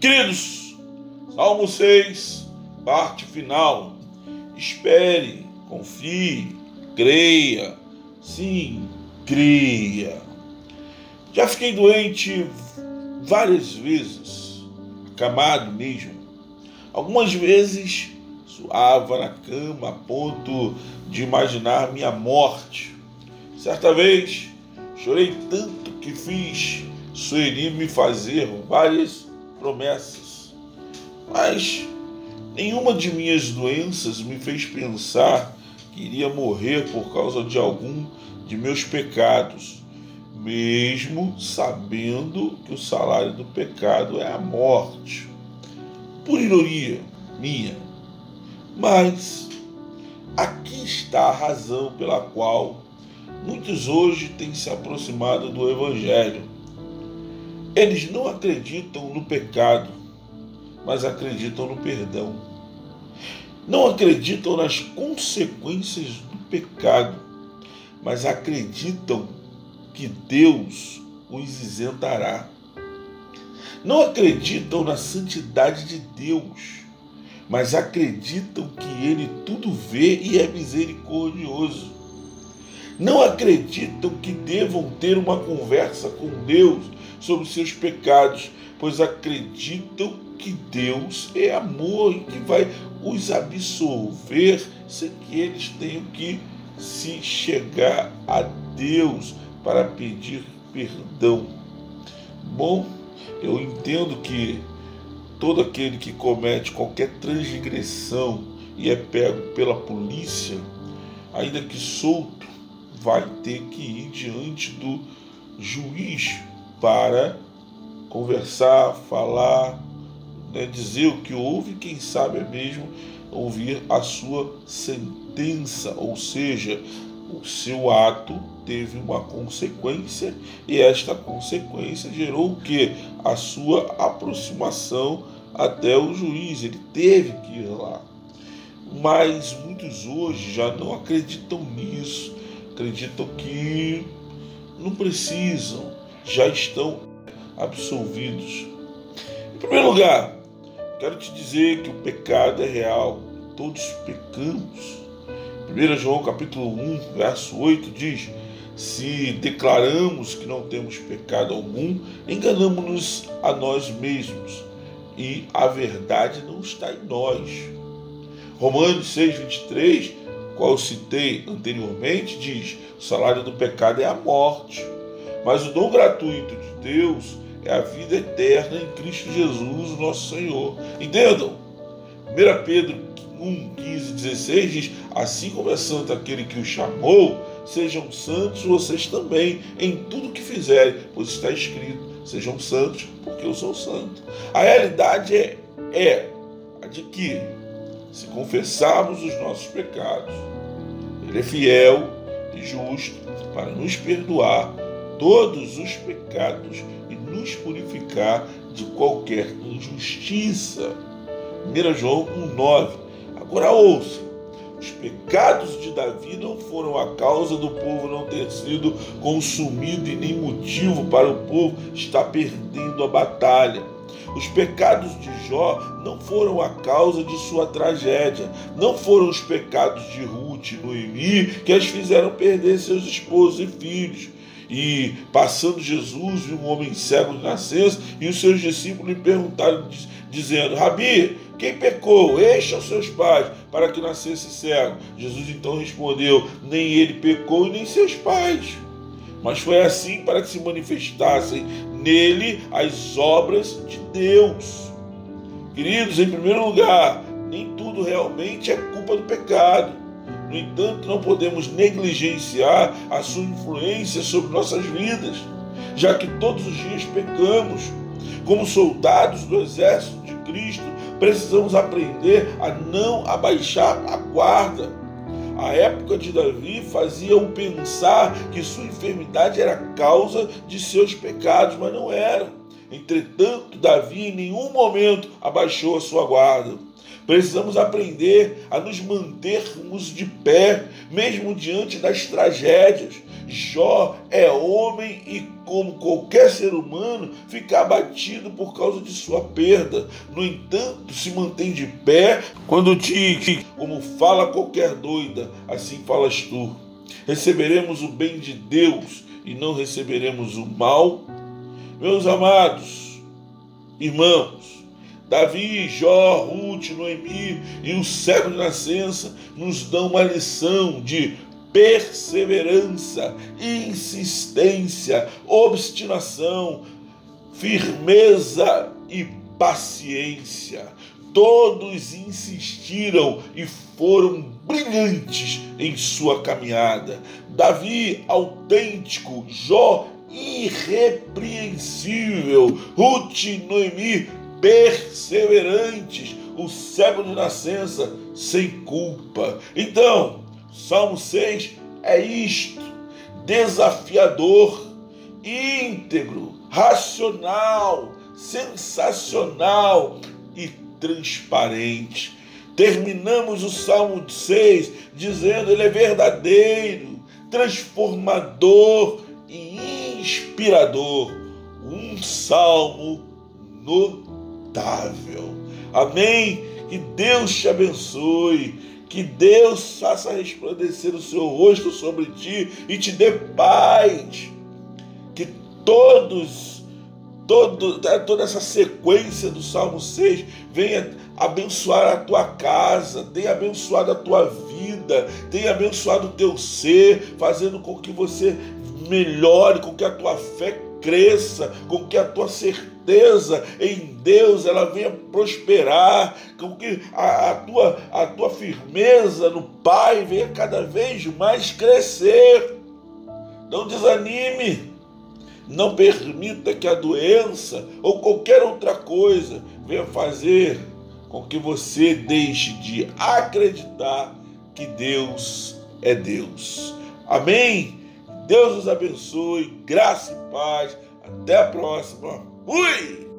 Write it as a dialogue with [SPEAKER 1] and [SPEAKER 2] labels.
[SPEAKER 1] Queridos, Salmo 6, parte final. Espere, confie, creia. Sim, creia. Já fiquei doente várias vezes, acamado mesmo. Algumas vezes suava na cama a ponto de imaginar minha morte. Certa vez chorei tanto que fiz Sueli me fazer várias promessas, mas nenhuma de minhas doenças me fez pensar que iria morrer por causa de algum de meus pecados, mesmo sabendo que o salário do pecado é a morte. Por ironia minha, mas aqui está a razão pela qual muitos hoje têm se aproximado do Evangelho. Eles não acreditam no pecado, mas acreditam no perdão. Não acreditam nas consequências do pecado, mas acreditam que Deus os isentará. Não acreditam na santidade de Deus, mas acreditam que Ele tudo vê e é misericordioso. Não acreditam que devam ter uma conversa com Deus sobre seus pecados, pois acreditam que Deus é amor e que vai os absolver sem que eles tenham que se chegar a Deus para pedir perdão. Bom, eu entendo que todo aquele que comete qualquer transgressão e é pego pela polícia, ainda que solto, vai ter que ir diante do juiz para conversar, falar, né, dizer o que houve, quem sabe é mesmo ouvir a sua sentença, ou seja, o seu ato teve uma consequência e esta consequência gerou o que? A sua aproximação até o juiz, ele teve que ir lá. Mas muitos hoje já não acreditam nisso, acreditam que não precisam, já estão absolvidos. Em primeiro lugar, quero te dizer que o pecado é real, todos pecamos. 1 João capítulo 1, verso 8 diz: Se declaramos que não temos pecado algum, enganamos-nos a nós mesmos e a verdade não está em nós. Romanos 6, 23, qual eu citei anteriormente, diz: o salário do pecado é a morte, mas o dom gratuito de Deus é a vida eterna em Cristo Jesus, nosso Senhor. Entendam? 1 Pedro 1, 15, 16 diz: Assim como é santo aquele que o chamou, sejam santos vocês também em tudo que fizerem, pois está escrito: Sejam santos, porque eu sou santo. A realidade é, é a de que, se confessarmos os nossos pecados, Ele é fiel e justo para nos perdoar todos os pecados e nos purificar de qualquer injustiça. 1 João 1,9 Agora ouça: os pecados de Davi não foram a causa do povo não ter sido consumido e nem motivo para o povo estar perdendo a batalha. Os pecados de Jó não foram a causa de sua tragédia, não foram os pecados de Ruth e Noemi que as fizeram perder seus esposos e filhos. E passando Jesus, viu um homem cego de nascença, e os seus discípulos lhe perguntaram, dizendo: Rabi, quem pecou? Este os seus pais, para que nascesse cego. Jesus então respondeu: Nem ele pecou e nem seus pais. Mas foi assim para que se manifestassem nele as obras de Deus. Queridos, em primeiro lugar, nem tudo realmente é culpa do pecado. No entanto, não podemos negligenciar a sua influência sobre nossas vidas, já que todos os dias pecamos. Como soldados do exército de Cristo, precisamos aprender a não abaixar a guarda. A época de Davi fazia-o pensar que sua enfermidade era causa de seus pecados, mas não era. Entretanto, Davi em nenhum momento abaixou a sua guarda. Precisamos aprender a nos mantermos de pé, mesmo diante das tragédias. Jó é homem e, como qualquer ser humano, fica abatido por causa de sua perda. No entanto, se mantém de pé quando te, como fala qualquer doida, assim falas tu. Receberemos o bem de Deus e não receberemos o mal. Meus amados irmãos, Davi, Jó, Ruth, Noemi e o século de nascença nos dão uma lição de perseverança, insistência, obstinação, firmeza e paciência. Todos insistiram e foram brilhantes em sua caminhada. Davi, autêntico, Jó, irrepreensível, Ruth Noemi, perseverantes, o cego de nascença, sem culpa. Então, Salmo 6 é isto: desafiador, íntegro, racional, sensacional e transparente. Terminamos o Salmo 6 dizendo: ele é verdadeiro, transformador e inspirador. Um salmo notável. Amém? Que Deus te abençoe. Que Deus faça resplandecer o seu rosto sobre ti e te dê paz. Que todos, todo, toda essa sequência do Salmo 6 venha abençoar a tua casa, tenha abençoado a tua vida, tenha abençoado o teu ser, fazendo com que você melhore, com que a tua fé cresça, com que a tua certeza em Deus ela venha prosperar, com que a, a, tua, a tua firmeza no Pai venha cada vez mais crescer. Não desanime, não permita que a doença ou qualquer outra coisa venha fazer com que você deixe de acreditar que Deus é Deus. Amém? Deus nos abençoe, graça e paz. Até a próxima. Fui!